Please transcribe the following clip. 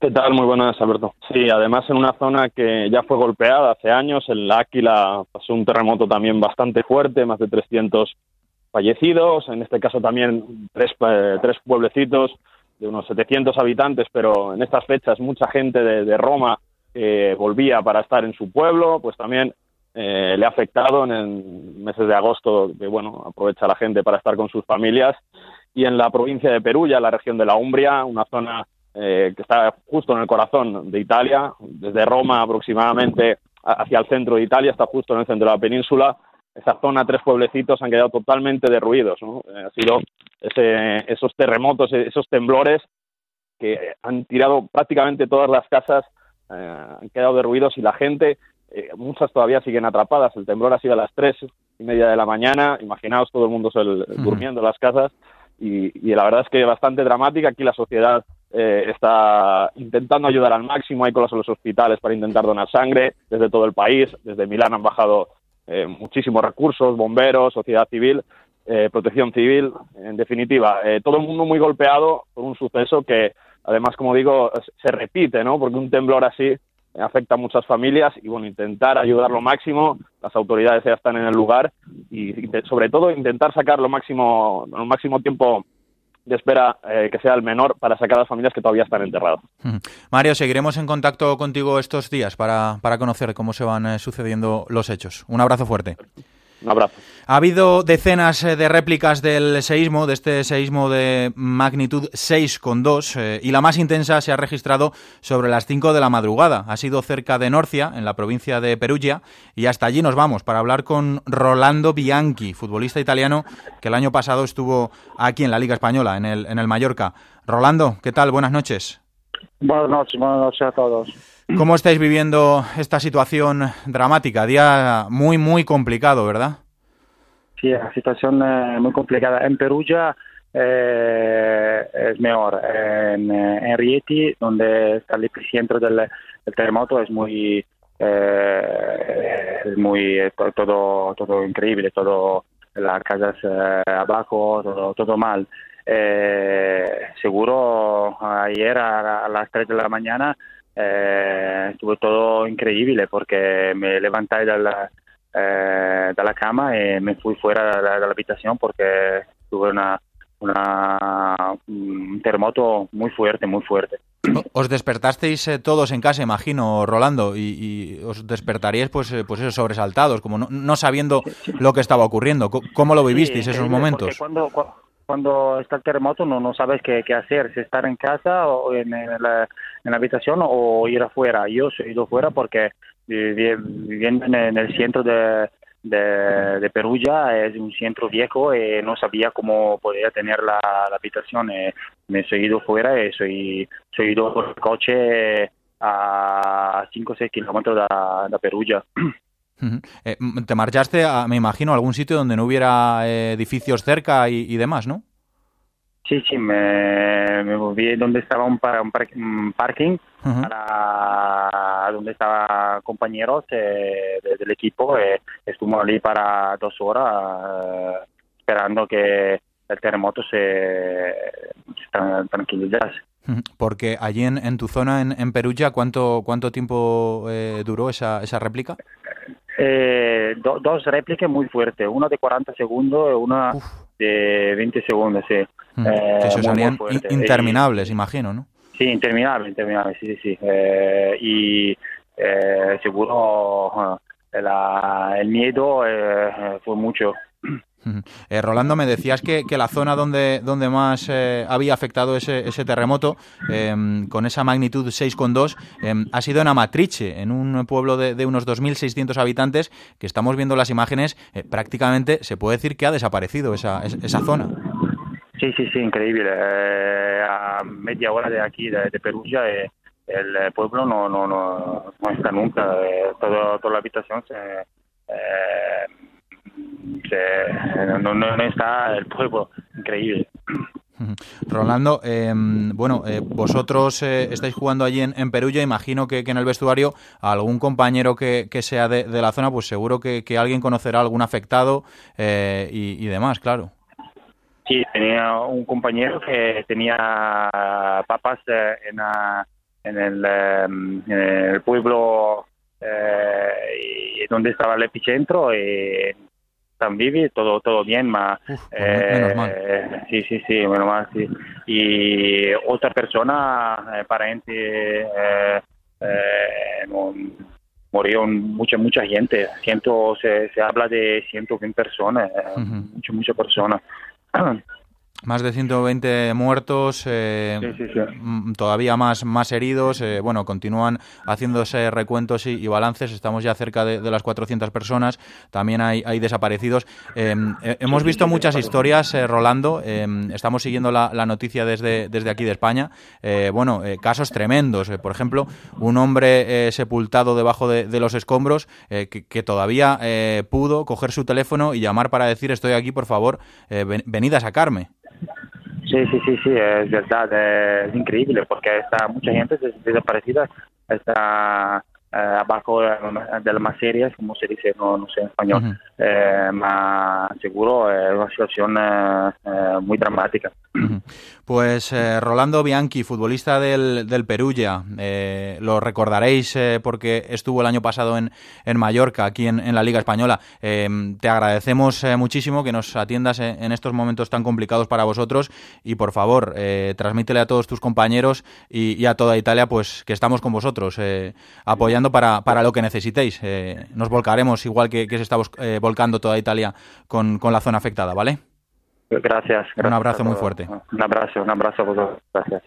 ¿Qué tal? Muy buenas, Alberto. Sí, además en una zona que ya fue golpeada hace años, en la Áquila pasó un terremoto también bastante fuerte, más de 300 fallecidos, en este caso también tres, eh, tres pueblecitos de unos 700 habitantes, pero en estas fechas mucha gente de, Roma eh, volvía para estar en su pueblo, pues también eh, le ha afectado en el meses de agosto, que bueno, aprovecha la gente para estar con sus familias, y en la provincia de Perugia, la región de la Umbria, una zona eh, que está justo en el corazón de Italia, desde Roma aproximadamente hacia el centro de Italia, está justo en el centro de la península. Esa zona, tres pueblecitos han quedado totalmente derruidos. ¿no? Eh, ha sido esos terremotos, esos temblores que han tirado prácticamente todas las casas, eh, han quedado derruidos y la gente, muchas todavía siguen atrapadas. El temblor ha sido a las tres y media de la mañana. Imaginaos todo el mundo durmiendo en las casas. Y, y, la verdad es que bastante dramática. Aquí la sociedad eh, está intentando ayudar al máximo, hay colas en los hospitales para intentar donar sangre desde todo el país, desde Milán han bajado eh, muchísimos recursos, bomberos, sociedad civil, eh, protección civil, en definitiva, todo el mundo muy golpeado por un suceso que además, como digo, se repite, ¿no? Porque un temblor así afecta a muchas familias y bueno, intentar ayudar lo máximo, las autoridades ya están en el lugar y sobre todo intentar sacar lo máximo, lo máximo tiempo de espera eh, que sea el menor para sacar a las familias que todavía están enterradas. Mario, seguiremos en contacto contigo estos días para, para conocer cómo se van eh, sucediendo los hechos. Un abrazo fuerte. Un abrazo. Ha habido decenas eh, de réplicas del seísmo, de este seísmo de magnitud 6,2, eh, y la más intensa se ha registrado sobre las 5 de la madrugada. Ha sido cerca de Norcia, en la provincia de Perugia, y hasta allí nos vamos para hablar con Rolando Bianchi, futbolista italiano que el año pasado estuvo aquí en la Liga Española, en el, en el Mallorca. Rolando, ¿qué tal? Buenas noches. Buenas noches, buenas noches a todos. ¿Cómo estáis viviendo esta situación dramática? Día muy, muy complicado, ¿verdad? Sí, la situación eh, muy complicada. En Perugia eh, es mejor. En, en, Rieti, donde está el epicentro del, terremoto, es muy, eh, es muy todo, todo increíble, todo las casas abajo, todo, todo mal. Seguro ayer a, a las 3 de la mañana eh, estuvo todo increíble porque me levanté de la, eh, de la cama y me fui fuera de la, de la habitación porque tuve una, una, un terremoto muy fuerte, muy fuerte. Os despertasteis eh, todos en casa, imagino, Rolando, y, y os despertaríais pues, eh, pues eso, sobresaltados, como no, no sabiendo lo que estaba ocurriendo. ¿Cómo lo vivisteis esos momentos? Cuando, cuando está el terremoto no, no sabes qué, qué hacer, si estar en casa o en, la, en la habitación o ir afuera. Yo he ido afuera porque viviendo en el centro de, de, Perugia es un centro viejo y no sabía cómo podía tener la, habitación. Eh, me he ido fuera y soy, soy ido por coche a 5 o 6 kilómetros de, de Perugia. Eh, ¿Te marchaste, a, me imagino, a algún sitio donde no hubiera eh, edificios cerca y, demás, no? Sí, sí, me, me volví donde estaba un, un, parking, para donde estaban compañeros eh, del equipo. Eh, estuvimos allí para dos horas esperando que el terremoto se, se tranquilizase. Porque allí en, en tu zona, en, en Perugia, ¿cuánto, cuánto tiempo duró esa, esa réplica? Eh, dos réplicas muy fuertes, una de 40 segundos y una de 20 segundos, sí. Mm, eh, eso serían interminables, imagino, ¿no? Sí, interminables, interminables, sí, sí. Eh, y seguro el miedo fue mucho. Eh, Rolando, me decías que, la zona donde, donde más eh, había afectado ese, ese terremoto, em, con esa magnitud 6,2, em, ha sido en Amatrice, en un pueblo de, de unos 2.600 habitantes, que estamos viendo las imágenes, eh, prácticamente se puede decir que ha desaparecido esa, esa zona. Sí, sí, sí, increíble. a media hora de aquí, de, Perugia, el pueblo no, no, no, no está nunca. toda la habitación se no, no, está el pueblo increíble. Rolando, em, bueno, eh, vosotros eh, estáis jugando allí en, en Perugia, imagino que, en el vestuario algún compañero que, sea de, la zona, pues seguro que, alguien conocerá algún afectado eh, y, demás, claro. Sí, tenía un compañero que tenía papas en, en el, em, en el pueblo eh, donde estaba el epicentro y tan vivi, todo todo bien, ma Uf, menos mal. eh, sí, sí, sí, menos mal, sí. Y otra persona, eh, parente, eh, eh, no- murió mucha mucha gente, ciento, se, se habla de 120 personas, eh, Ujú. muchas muchas personas. Más de 120 muertos, eh, Sí, sí, sí. todavía más, más heridos. eh, bueno, continúan haciéndose recuentos y, y balances. Estamos ya cerca de, de las 400 personas. También hay, hay desaparecidos. Eh, eh, hemos visto muchas historias, eh, Rolando. eh, estamos siguiendo la, la noticia desde, desde aquí de España. Eh, bueno, eh, casos tremendos. por ejemplo, un hombre eh, sepultado debajo de, de los escombros eh, que, que todavía eh, pudo coger su teléfono y llamar para decir estoy aquí, por favor, ven- venid a sacarme. Sí, sí, sí, sí, es verdad, es increíble porque está mucha gente des- desaparecida, está abajo de, las materias, como se dice, no, no sé en español, eh, ma seguro es una situación eh, eh, muy dramática. Pues eh, Rolando Bianchi, futbolista del, del Perugia, eh, lo recordaréis eh, porque estuvo el año pasado en, en Mallorca, aquí en, en la Liga Española. Eh, te agradecemos eh, muchísimo que nos atiendas en, estos momentos tan complicados para vosotros y por favor, eh, transmítele a todos tus compañeros y, y a toda Italia pues que estamos con vosotros, eh, apoyando para, para lo que necesitéis. Eh, nos volcaremos igual que, que se está eh, volcando toda Italia con, con la zona afectada, ¿vale? Gracias. gracias abrazo a muy fuerte. Un abrazo, un abrazo a vosotros. Gracias.